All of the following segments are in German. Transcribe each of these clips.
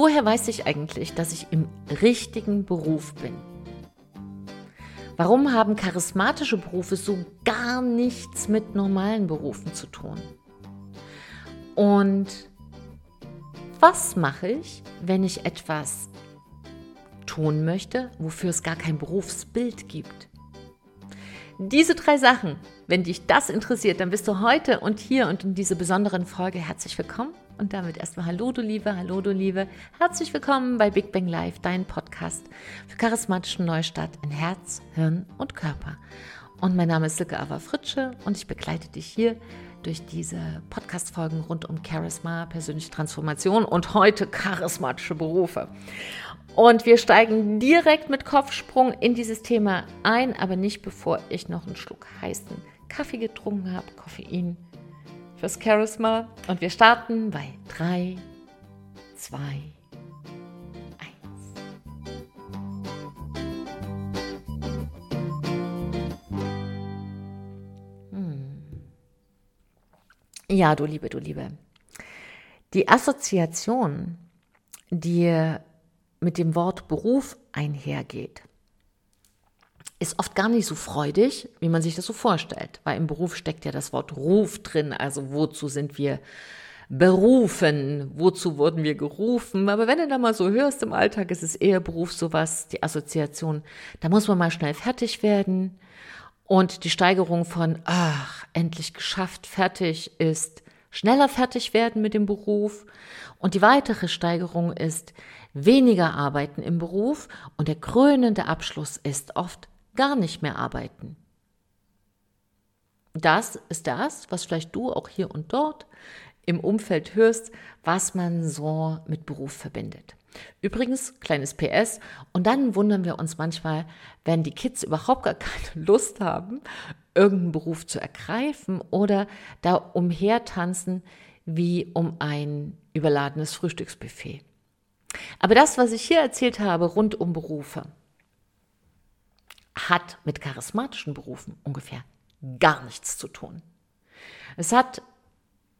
Woher weiß ich eigentlich, dass ich im richtigen Beruf bin? Warum haben charismatische Berufe so gar nichts mit normalen Berufen zu tun? Und was mache ich, wenn ich etwas tun möchte, wofür es gar kein Berufsbild gibt? Diese drei Sachen, wenn dich das interessiert, dann bist du heute und hier und in dieser besonderen Folge herzlich willkommen. Und damit erstmal Hallo, du Liebe, Hallo, du Liebe. Herzlich willkommen bei Big Bang Live, dein Podcast für charismatischen Neustart in Herz, Hirn und Körper. Und mein Name ist Silke Ava Fritsche und ich begleite dich hier durch diese Podcast-Folgen rund um Charisma, persönliche Transformation und heute charismatische Berufe. Und wir steigen direkt mit Kopfsprung in dieses Thema ein, aber nicht bevor ich noch einen Schluck heißen Kaffee getrunken habe, Koffein fürs Charisma. Und wir starten bei 3, 2, 1. Ja, du Liebe, du Liebe. Die Assoziation, die mit dem Wort Beruf einhergeht, ist oft gar nicht so freudig, wie man sich das so vorstellt, weil im Beruf steckt ja das Wort Ruf drin, also wozu sind wir berufen, wozu wurden wir gerufen, aber wenn du da mal so hörst im Alltag, ist es eher Beruf sowas, die Assoziation, da muss man mal schnell fertig werden. Und die Steigerung von, ach, endlich geschafft, fertig ist, schneller fertig werden mit dem Beruf. Und die weitere Steigerung ist, weniger arbeiten im Beruf und der krönende Abschluss ist oft gar nicht mehr arbeiten. Das ist das, was vielleicht du auch hier und dort im Umfeld hörst, was man so mit Beruf verbindet. Übrigens, kleines PS, und dann wundern wir uns manchmal, wenn die Kids überhaupt gar keine Lust haben, irgendeinen Beruf zu ergreifen oder da umhertanzen wie um ein überladenes Frühstücksbuffet. Aber das, was ich hier erzählt habe rund um Berufe, hat mit charismatischen Berufen ungefähr gar nichts zu tun. Es hat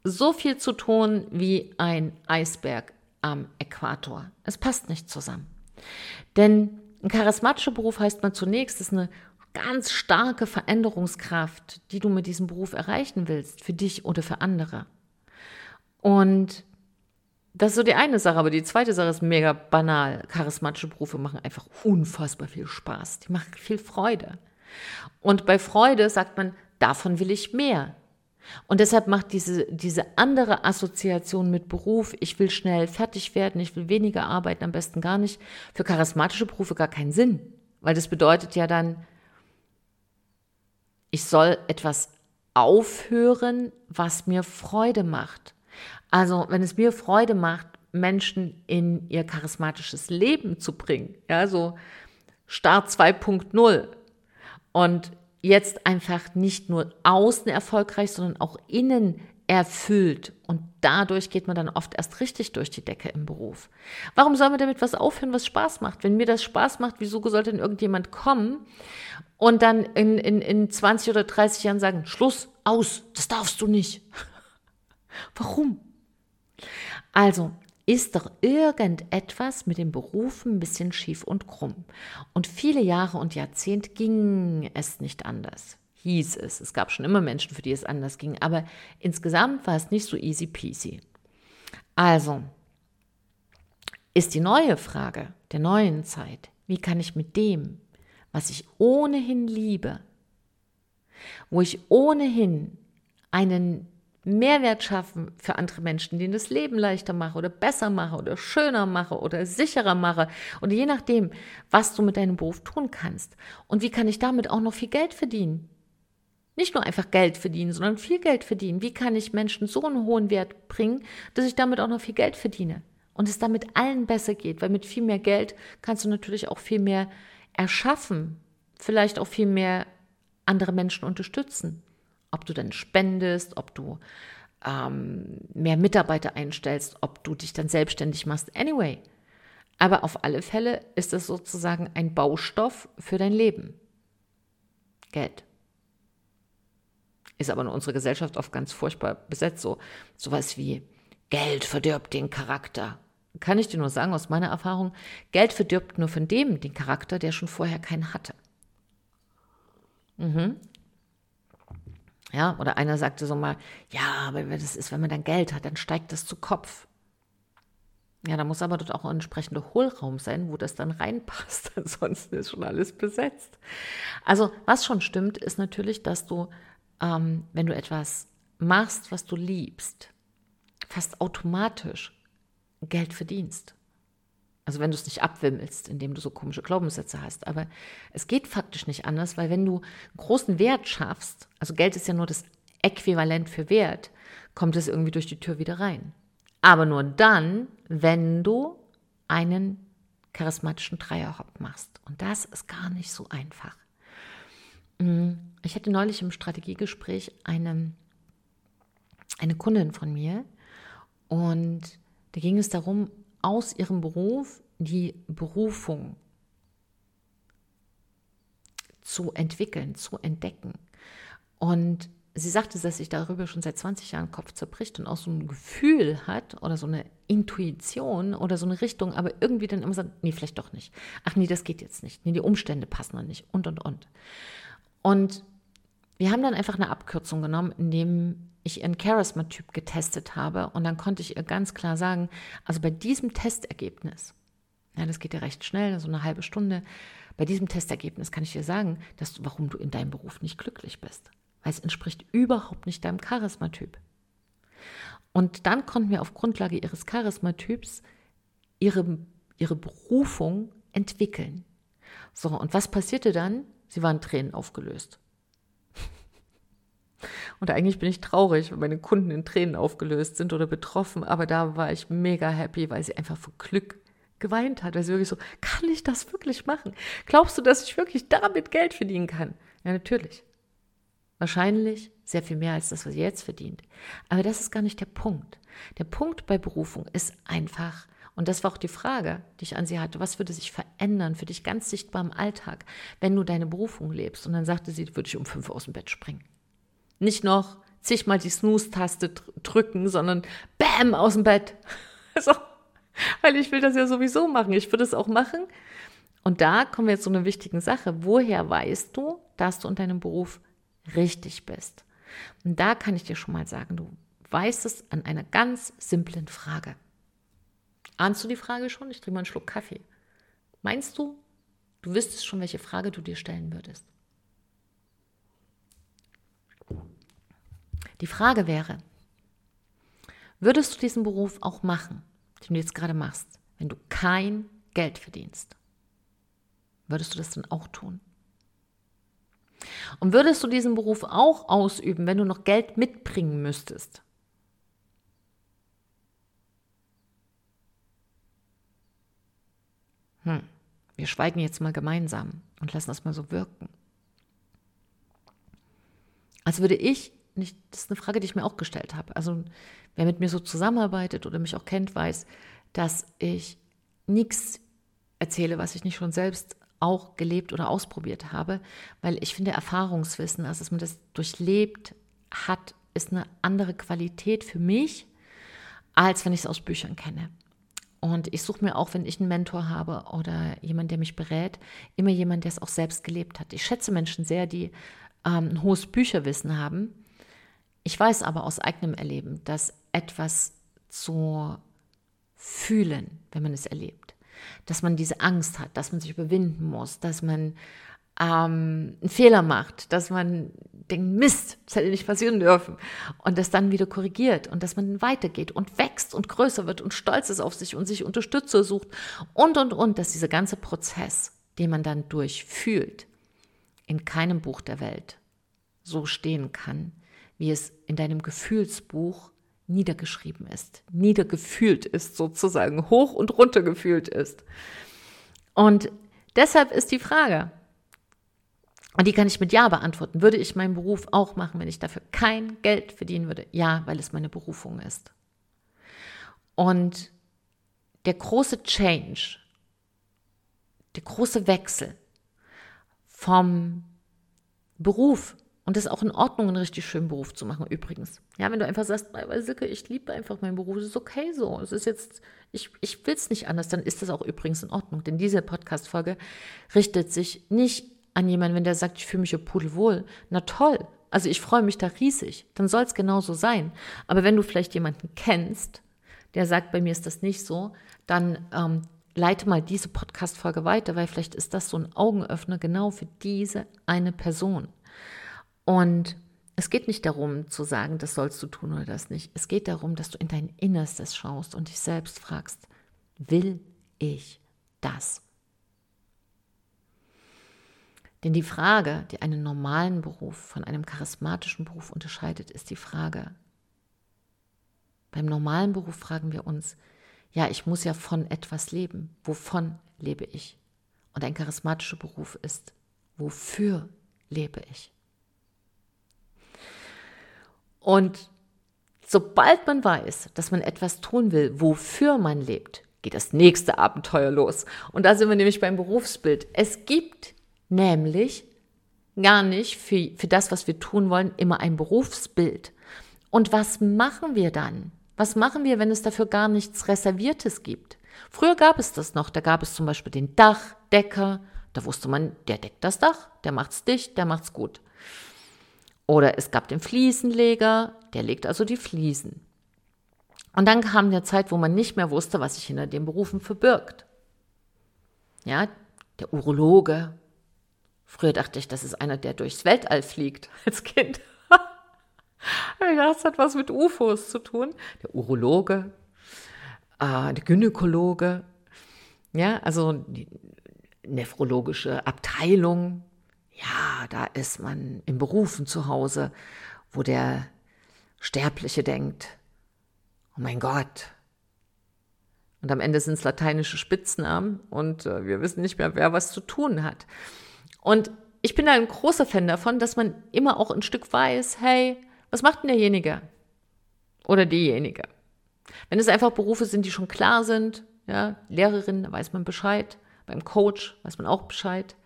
so viel zu tun wie ein Eisberg am Äquator. Es passt nicht zusammen. Denn ein charismatischer Beruf heißt man zunächst, ist eine ganz starke Veränderungskraft, die du mit diesem Beruf erreichen willst, für dich oder für andere. Und das ist so die eine Sache, aber die zweite Sache ist mega banal. Charismatische Berufe machen einfach unfassbar viel Spaß. Die machen viel Freude. Und bei Freude sagt man, davon will ich mehr. Und deshalb macht diese, diese andere Assoziation mit Beruf, ich will schnell fertig werden, ich will weniger arbeiten, am besten gar nicht, für charismatische Berufe gar keinen Sinn. Weil das bedeutet ja dann, ich soll etwas aufhören, was mir Freude macht. Also, wenn es mir Freude macht, Menschen in ihr charismatisches Leben zu bringen, ja, so Start 2.0 und jetzt einfach nicht nur außen erfolgreich, sondern auch innen erfüllt. Und dadurch geht man dann oft erst richtig durch die Decke im Beruf. Warum soll man damit was aufhören, was Spaß macht? Wenn mir das Spaß macht, wieso sollte denn irgendjemand kommen und dann in, in, in 20 oder 30 Jahren sagen, Schluss, aus, das darfst du nicht. Warum? Also ist doch irgendetwas mit den Berufen ein bisschen schief und krumm. Und viele Jahre und Jahrzehnte ging es nicht anders. Hieß es. Es gab schon immer Menschen, für die es anders ging. Aber insgesamt war es nicht so easy peasy. Also ist die neue Frage der neuen Zeit, wie kann ich mit dem, was ich ohnehin liebe, wo ich ohnehin einen Mehrwert schaffen für andere Menschen, denen das Leben leichter mache oder besser mache oder schöner mache oder sicherer mache und je nachdem, was du mit deinem Beruf tun kannst. Und wie kann ich damit auch noch viel Geld verdienen? Nicht nur einfach Geld verdienen, sondern viel Geld verdienen. Wie kann ich Menschen so einen hohen Wert bringen, dass ich damit auch noch viel Geld verdiene? Und es damit allen besser geht, weil mit viel mehr Geld kannst du natürlich auch viel mehr erschaffen, vielleicht auch viel mehr andere Menschen unterstützen. Ob du dann spendest, ob du ähm, mehr Mitarbeiter einstellst, ob du dich dann selbstständig machst. Anyway. Aber auf alle Fälle ist es sozusagen ein Baustoff für dein Leben. Geld. Ist aber in unserer Gesellschaft oft ganz furchtbar besetzt. So sowas wie Geld verdirbt den Charakter. kann ich dir nur sagen, aus meiner Erfahrung, Geld verdirbt nur von dem den Charakter, der schon vorher keinen hatte. Mhm. Ja, oder einer sagte so mal, ja, aber das ist, wenn man dann Geld hat, dann steigt das zu Kopf. Ja, da muss aber dort auch ein entsprechender Hohlraum sein, wo das dann reinpasst. Ansonsten ist schon alles besetzt. Also, was schon stimmt, ist natürlich, dass du, ähm, wenn du etwas machst, was du liebst, fast automatisch Geld verdienst. Also wenn du es nicht abwimmelst, indem du so komische Glaubenssätze hast. Aber es geht faktisch nicht anders, weil wenn du großen Wert schaffst, also Geld ist ja nur das Äquivalent für Wert, kommt es irgendwie durch die Tür wieder rein. Aber nur dann, wenn du einen charismatischen Dreierhopp machst. Und das ist gar nicht so einfach. Mm, ich hatte neulich im Strategiegespräch eine, eine Kundin von mir und da ging es darum, aus ihrem Beruf die Berufung zu entwickeln, zu entdecken. Und sie sagte, dass sich darüber schon seit 20 Jahren Kopf zerbricht und auch so ein Gefühl hat oder so eine Intuition oder so eine Richtung, aber irgendwie dann immer sagt, nee, vielleicht doch nicht. Ach nee, das geht jetzt nicht. Nee, die Umstände passen noch nicht und und und. Und wir haben dann einfach eine Abkürzung genommen, indem ich ihren Charisma-Typ getestet habe und dann konnte ich ihr ganz klar sagen, also bei diesem Testergebnis, ja, das geht ja recht schnell, so eine halbe Stunde, bei diesem Testergebnis kann ich dir sagen, dass du, warum du in deinem Beruf nicht glücklich bist, weil es entspricht überhaupt nicht deinem Charisma-Typ. Und dann konnten wir auf Grundlage ihres Charisma-Typs ihre, ihre Berufung entwickeln. So, und was passierte dann? Sie waren Tränen aufgelöst. Und eigentlich bin ich traurig, wenn meine Kunden in Tränen aufgelöst sind oder betroffen, aber da war ich mega happy, weil sie einfach vor Glück geweint hat, weil sie wirklich so, kann ich das wirklich machen? Glaubst du, dass ich wirklich damit Geld verdienen kann? Ja, natürlich. Wahrscheinlich sehr viel mehr als das, was sie jetzt verdient. Aber das ist gar nicht der Punkt. Der Punkt bei Berufung ist einfach, und das war auch die Frage, die ich an sie hatte, was würde sich verändern für dich ganz sichtbar im Alltag, wenn du deine Berufung lebst? Und dann sagte sie, würde ich um fünf aus dem Bett springen. Nicht noch zigmal die Snooze-Taste drücken, sondern Bäm aus dem Bett. so, weil ich will das ja sowieso machen. Ich würde es auch machen. Und da kommen wir jetzt zu einer wichtigen Sache. Woher weißt du, dass du in deinem Beruf richtig bist? Und da kann ich dir schon mal sagen, du weißt es an einer ganz simplen Frage. Ahnst du die Frage schon? Ich trinke mal einen Schluck Kaffee. Meinst du, du wüsstest schon, welche Frage du dir stellen würdest? Die Frage wäre, würdest du diesen Beruf auch machen, den du jetzt gerade machst, wenn du kein Geld verdienst? Würdest du das dann auch tun? Und würdest du diesen Beruf auch ausüben, wenn du noch Geld mitbringen müsstest? Hm. Wir schweigen jetzt mal gemeinsam und lassen das mal so wirken. Als würde ich nicht, das ist eine Frage, die ich mir auch gestellt habe. Also wer mit mir so zusammenarbeitet oder mich auch kennt, weiß, dass ich nichts erzähle, was ich nicht schon selbst auch gelebt oder ausprobiert habe, weil ich finde, Erfahrungswissen, also dass man das durchlebt hat, ist eine andere Qualität für mich, als wenn ich es aus Büchern kenne. Und ich suche mir auch, wenn ich einen Mentor habe oder jemand, der mich berät, immer jemand, der es auch selbst gelebt hat. Ich schätze Menschen sehr, die ähm, ein hohes Bücherwissen haben, ich weiß aber aus eigenem Erleben, dass etwas zu fühlen, wenn man es erlebt, dass man diese Angst hat, dass man sich überwinden muss, dass man ähm, einen Fehler macht, dass man denkt, Mist, das hätte nicht passieren dürfen und das dann wieder korrigiert und dass man weitergeht und wächst und größer wird und stolz ist auf sich und sich Unterstützer sucht und, und, und, dass dieser ganze Prozess, den man dann durchfühlt, in keinem Buch der Welt so stehen kann, wie es in deinem Gefühlsbuch niedergeschrieben ist, niedergefühlt ist sozusagen, hoch und runter gefühlt ist. Und deshalb ist die Frage, und die kann ich mit Ja beantworten, würde ich meinen Beruf auch machen, wenn ich dafür kein Geld verdienen würde? Ja, weil es meine Berufung ist. Und der große Change, der große Wechsel vom Beruf Und das ist auch in Ordnung, einen richtig schönen Beruf zu machen, übrigens. Ja, wenn du einfach sagst, Silke, ich liebe einfach meinen Beruf, es ist okay so. Es ist jetzt, ich, ich will es nicht anders, dann ist das auch übrigens in Ordnung. Denn diese Podcast-Folge richtet sich nicht an jemanden, wenn der sagt, ich fühle mich ja pudelwohl. Na toll. Also ich freue mich da riesig. Dann soll es genauso sein. Aber wenn du vielleicht jemanden kennst, der sagt, bei mir ist das nicht so, dann ähm, leite mal diese Podcast-Folge weiter, weil vielleicht ist das so ein Augenöffner genau für diese eine Person. Und es geht nicht darum zu sagen, das sollst du tun oder das nicht. Es geht darum, dass du in dein Innerstes schaust und dich selbst fragst, will ich das? Denn die Frage, die einen normalen Beruf von einem charismatischen Beruf unterscheidet, ist die Frage, beim normalen Beruf fragen wir uns, ja, ich muss ja von etwas leben. Wovon lebe ich? Und ein charismatischer Beruf ist, wofür lebe ich? Und sobald man weiß, dass man etwas tun will, wofür man lebt, geht das nächste Abenteuer los. Und da sind wir nämlich beim Berufsbild. Es gibt nämlich gar nicht für, für das, was wir tun wollen, immer ein Berufsbild. Und was machen wir dann? Was machen wir, wenn es dafür gar nichts Reserviertes gibt? Früher gab es das noch. Da gab es zum Beispiel den Dachdecker. Da wusste man, der deckt das Dach, der macht's dicht, der macht's gut. Oder es gab den Fliesenleger, der legt also die Fliesen. Und dann kam eine Zeit, wo man nicht mehr wusste, was sich hinter den Berufen verbirgt. Ja, der Urologe. Früher dachte ich, das ist einer, der durchs Weltall fliegt als Kind. Das hat was mit UFOs zu tun. Der Urologe, äh, der Gynäkologe, ja, also die nephrologische Abteilung. Ja, da ist man in Berufen zu Hause, wo der Sterbliche denkt, oh mein Gott. Und am Ende sind es lateinische Spitznamen und äh, wir wissen nicht mehr, wer was zu tun hat. Und ich bin ein großer Fan davon, dass man immer auch ein Stück weiß, hey, was macht denn derjenige oder diejenige? Wenn es einfach Berufe sind, die schon klar sind, ja, Lehrerin, da weiß man Bescheid, beim Coach weiß man auch Bescheid.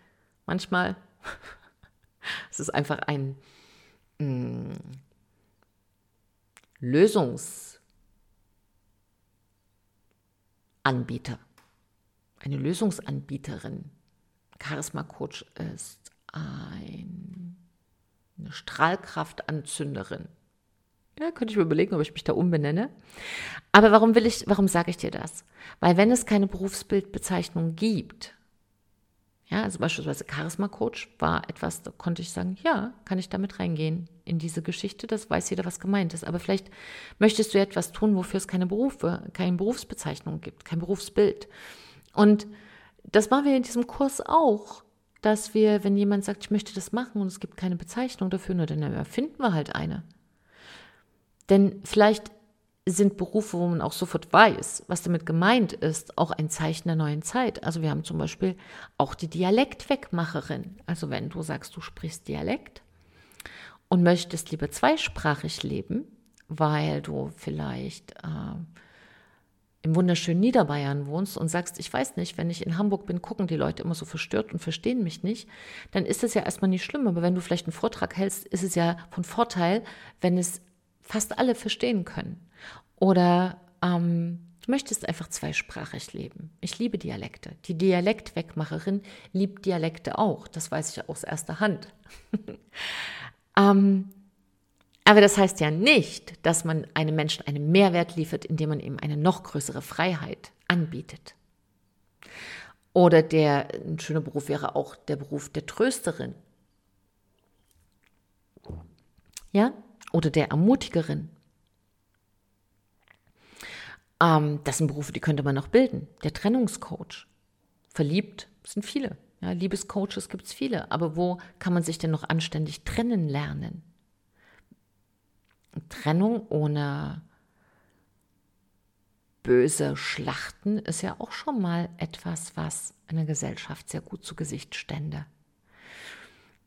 Manchmal es ist einfach ein mh, mm, Lösungsanbieter, eine Lösungsanbieterin. Charisma Coach ist ein eine Strahlkraftanzünderin. Ja, könnte ich mir überlegen, ob ich mich da umbenenne. Aber warum will ich, warum sage ich dir das? Weil wenn es keine Berufsbildbezeichnung gibt, ja, also beispielsweise Charisma Coach war etwas, da konnte ich sagen, ja, kann ich damit reingehen in diese Geschichte, das weiß jeder, was gemeint ist. Aber vielleicht möchtest du etwas tun, wofür es keine Berufe, keine Berufsbezeichnung gibt, kein Berufsbild. Und das machen wir in diesem Kurs auch dass wir, wenn jemand sagt, ich möchte das machen und es gibt keine Bezeichnung dafür, nur dann erfinden wir halt eine. Denn vielleicht sind Berufe, wo man auch sofort weiß, was damit gemeint ist, auch ein Zeichen der neuen Zeit. Also wir haben zum Beispiel auch die Dialektwegmacherin. Also wenn du sagst, du sprichst Dialekt und möchtest lieber zweisprachig leben, weil du vielleicht äh, im wunderschönen Niederbayern wohnst und sagst, ich weiß nicht, wenn ich in Hamburg bin, gucken die Leute immer so verstört und verstehen mich nicht, dann ist es ja erstmal nicht schlimm. Aber wenn du vielleicht einen Vortrag hältst, ist es ja von Vorteil, wenn es fast alle verstehen können. Oder ähm, du möchtest einfach zweisprachig leben. Ich liebe Dialekte. Die Dialektwegmacherin liebt Dialekte auch. Das weiß ich aus erster Hand. ähm, aber das heißt ja nicht, dass man einem Menschen einen Mehrwert liefert, indem man ihm eine noch größere Freiheit anbietet. Oder der, ein schöner Beruf wäre auch der Beruf der Trösterin. Ja? Oder der Ermutigerin. Ähm, das sind Berufe, die könnte man noch bilden. Der Trennungscoach. Verliebt sind viele. Ja, Liebescoaches gibt es viele. Aber wo kann man sich denn noch anständig trennen lernen? Trennung ohne böse Schlachten ist ja auch schon mal etwas, was eine Gesellschaft sehr gut zu Gesicht stände.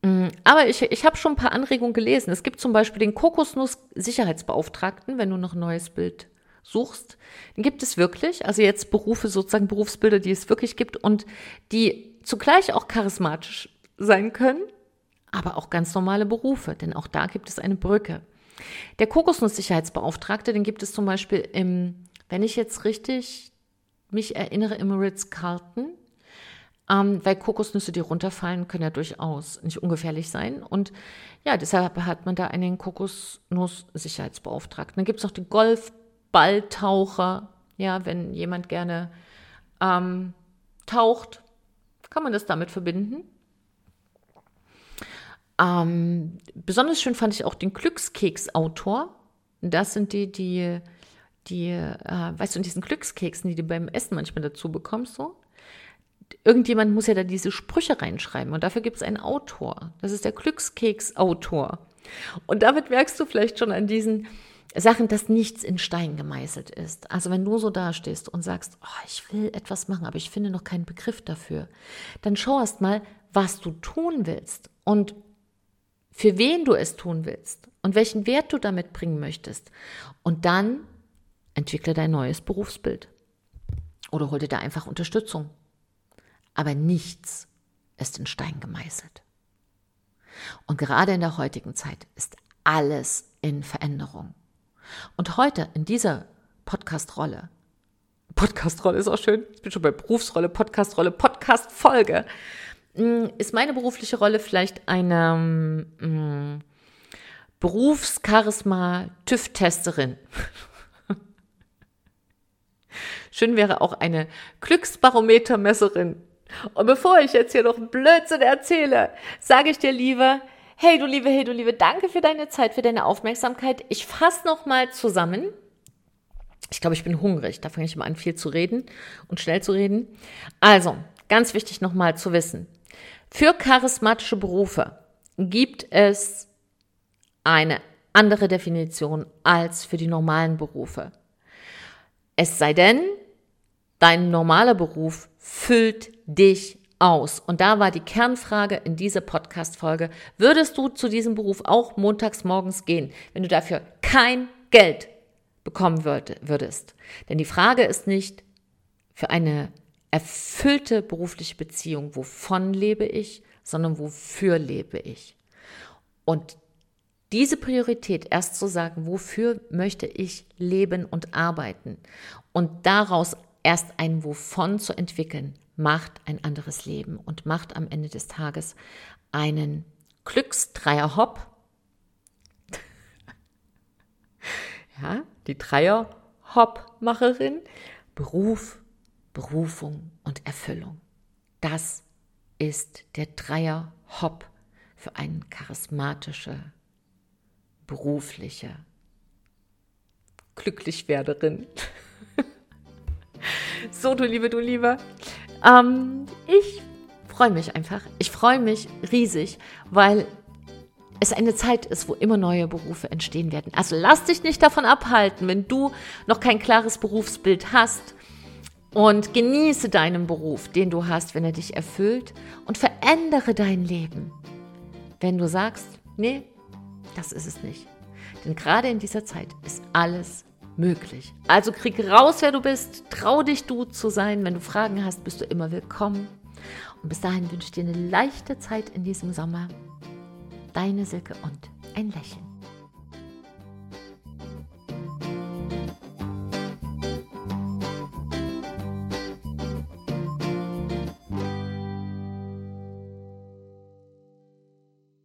Mm, aber ich, ich habe schon ein paar Anregungen gelesen. Es gibt zum Beispiel den Kokosnuss-Sicherheitsbeauftragten, wenn du noch ein neues Bild suchst. Den gibt es wirklich. Also jetzt Berufe, sozusagen Berufsbilder, die es wirklich gibt und die zugleich auch charismatisch sein können aber auch ganz normale Berufe, denn auch da gibt es eine Brücke. Der Kokosnuss-Sicherheitsbeauftragte, den gibt es zum Beispiel im, wenn ich jetzt richtig mich erinnere, im Ritz-Carlton, ähm, weil Kokosnüsse, die runterfallen, können ja durchaus nicht ungefährlich sein. Und ja, deshalb hat man da einen Kokosnuss-Sicherheitsbeauftragten. Dann gibt es noch die Golfballtaucher. Ja, wenn jemand gerne ähm, taucht, kann man das damit verbinden. Ähm, besonders schön fand ich auch den Glückskeks-Autor. Das sind die, die, die, äh, weißt du, in diesen Glückskeksen, die du beim Essen manchmal dazu bekommst, so. Irgendjemand muss ja da diese Sprüche reinschreiben und dafür gibt es einen Autor. Das ist der Glückskeks-Autor. Und damit merkst du vielleicht schon an diesen Sachen, dass nichts in Stein gemeißelt ist. Also wenn du so dastehst und sagst, oh, ich will etwas machen, aber ich finde noch keinen Begriff dafür, dann schau erst mal, was du tun willst und für wen du es tun willst und welchen Wert du damit bringen möchtest. Und dann entwickle dein neues Berufsbild. Oder hol dir da einfach Unterstützung. Aber nichts ist in Stein gemeißelt. Und gerade in der heutigen Zeit ist alles in Veränderung. Und heute in dieser Podcast-Rolle, Podcast-Rolle ist auch schön, ich bin schon bei Berufsrolle, Podcast-Rolle, Podcast-Folge, hm, ist meine berufliche Rolle vielleicht eine mh, hm, Berufscharisma-TÜV-Testerin. Schön wäre auch eine Glücksbarometermesserin. Und bevor ich jetzt hier noch Blödsinn erzähle, sage ich dir lieber, hey du Liebe, hey du Liebe, danke für deine Zeit, für deine Aufmerksamkeit. Ich fasse nochmal zusammen. Ich glaube, ich bin hungrig. Da fange ich mal an, viel zu reden und schnell zu reden. Also, ganz wichtig nochmal zu wissen. Für charismatische Berufe gibt es eine andere Definition als für die normalen Berufe. Es sei denn, dein normaler Beruf füllt dich aus. Und da war die Kernfrage in dieser Podcast-Folge, würdest du zu diesem Beruf auch montags morgens gehen, wenn du dafür kein Geld bekommen würdest? Denn die Frage ist nicht für eine erfüllte berufliche Beziehung, wovon lebe ich, sondern wofür lebe ich. Und diese Priorität erst zu sagen, wofür möchte ich leben und arbeiten und daraus erst ein Wovon zu entwickeln, macht ein anderes Leben und macht am Ende des Tages einen Glücksdreier-Hopp. ja, die Dreier-Hopp-Macherin, Beruf, Berufung und Erfüllung. Das ist der Dreier-Hop für eine charismatische, berufliche Glücklichwerderin. so, du Liebe, du Liebe. Ähm, ich freue mich einfach. Ich freue mich riesig, weil es eine Zeit ist, wo immer neue Berufe entstehen werden. Also lass dich nicht davon abhalten, wenn du noch kein klares Berufsbild hast und genieße deinen Beruf, den du hast, wenn er dich erfüllt und verändere dein Leben. Wenn du sagst, nee, das ist es nicht. Denn gerade in dieser Zeit ist alles möglich. Also krieg raus, wer du bist, trau dich du zu sein. Wenn du Fragen hast, bist du immer willkommen. Und bis dahin wünsche ich dir eine leichte Zeit in diesem Sommer. Deine Silke und ein Lächeln.